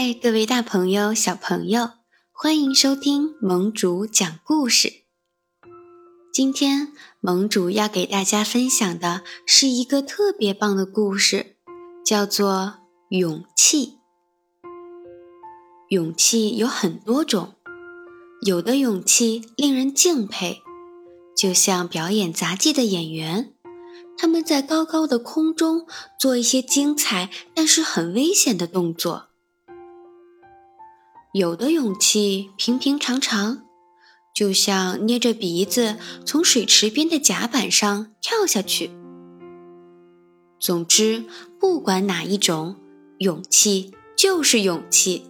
嗨，各位大朋友、小朋友，欢迎收听盟主讲故事。今天盟主要给大家分享的是一个特别棒的故事，叫做《勇气》。勇气有很多种，有的勇气令人敬佩，就像表演杂技的演员，他们在高高的空中做一些精彩但是很危险的动作。有的勇气平平常常，就像捏着鼻子从水池边的甲板上跳下去。总之，不管哪一种勇气，就是勇气。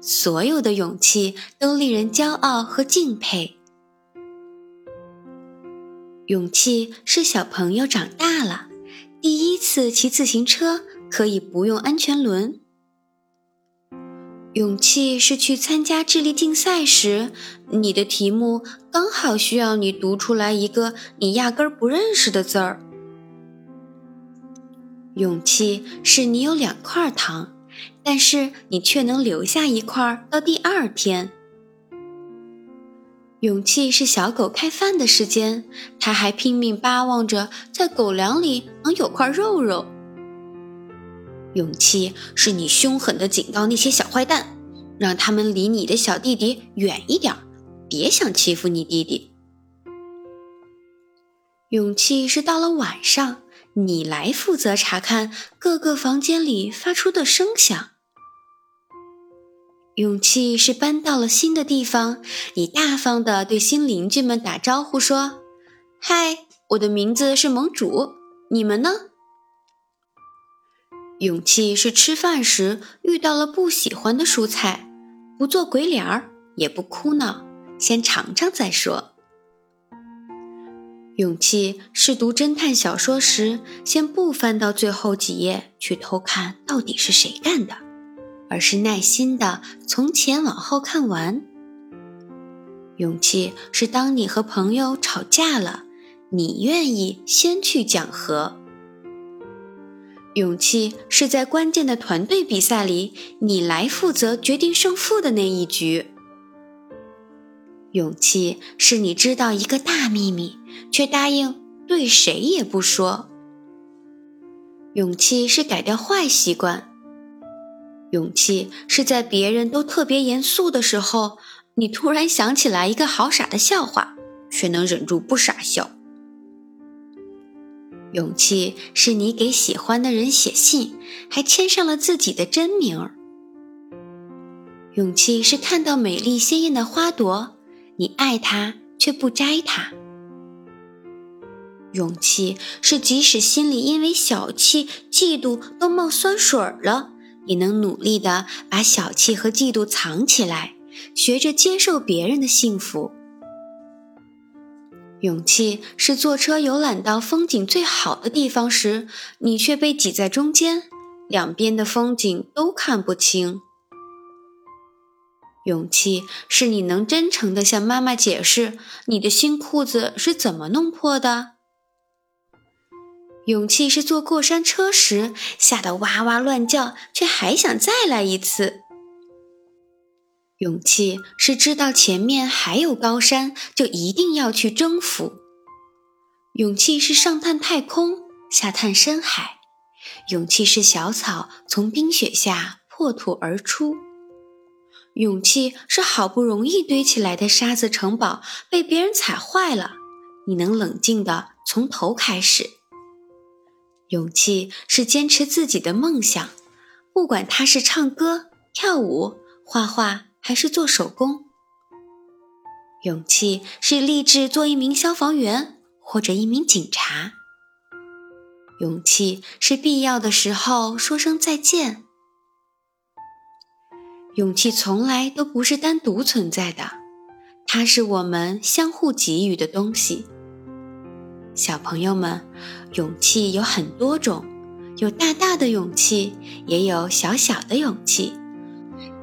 所有的勇气都令人骄傲和敬佩。勇气是小朋友长大了，第一次骑自行车可以不用安全轮。勇气是去参加智力竞赛时，你的题目刚好需要你读出来一个你压根儿不认识的字儿。勇气是你有两块糖，但是你却能留下一块到第二天。勇气是小狗开饭的时间，它还拼命巴望着在狗粮里能有块肉肉。勇气是你凶狠地警告那些小坏蛋，让他们离你的小弟弟远一点，别想欺负你弟弟。勇气是到了晚上，你来负责查看各个房间里发出的声响。勇气是搬到了新的地方，你大方地对新邻居们打招呼说：“嗨，我的名字是盟主，你们呢？”勇气是吃饭时遇到了不喜欢的蔬菜，不做鬼脸儿，也不哭闹，先尝尝再说。勇气是读侦探小说时，先不翻到最后几页去偷看到底是谁干的，而是耐心的从前往后看完。勇气是当你和朋友吵架了，你愿意先去讲和。勇气是在关键的团队比赛里，你来负责决定胜负的那一局。勇气是你知道一个大秘密，却答应对谁也不说。勇气是改掉坏习惯。勇气是在别人都特别严肃的时候，你突然想起来一个好傻的笑话，却能忍住不傻笑。勇气是你给喜欢的人写信，还签上了自己的真名儿。勇气是看到美丽鲜艳的花朵，你爱它却不摘它。勇气是即使心里因为小气、嫉妒都冒酸水了，也能努力的把小气和嫉妒藏起来，学着接受别人的幸福。勇气是坐车游览到风景最好的地方时，你却被挤在中间，两边的风景都看不清。勇气是你能真诚地向妈妈解释你的新裤子是怎么弄破的。勇气是坐过山车时吓得哇哇乱叫，却还想再来一次。勇气是知道前面还有高山，就一定要去征服。勇气是上探太空，下探深海。勇气是小草从冰雪下破土而出。勇气是好不容易堆起来的沙子城堡被别人踩坏了，你能冷静的从头开始。勇气是坚持自己的梦想，不管它是唱歌、跳舞、画画。还是做手工。勇气是立志做一名消防员或者一名警察。勇气是必要的时候说声再见。勇气从来都不是单独存在的，它是我们相互给予的东西。小朋友们，勇气有很多种，有大大的勇气，也有小小的勇气。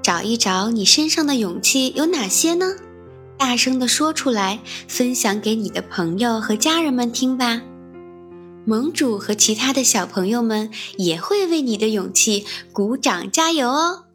找一找你身上的勇气有哪些呢？大声地说出来，分享给你的朋友和家人们听吧。盟主和其他的小朋友们也会为你的勇气鼓掌加油哦。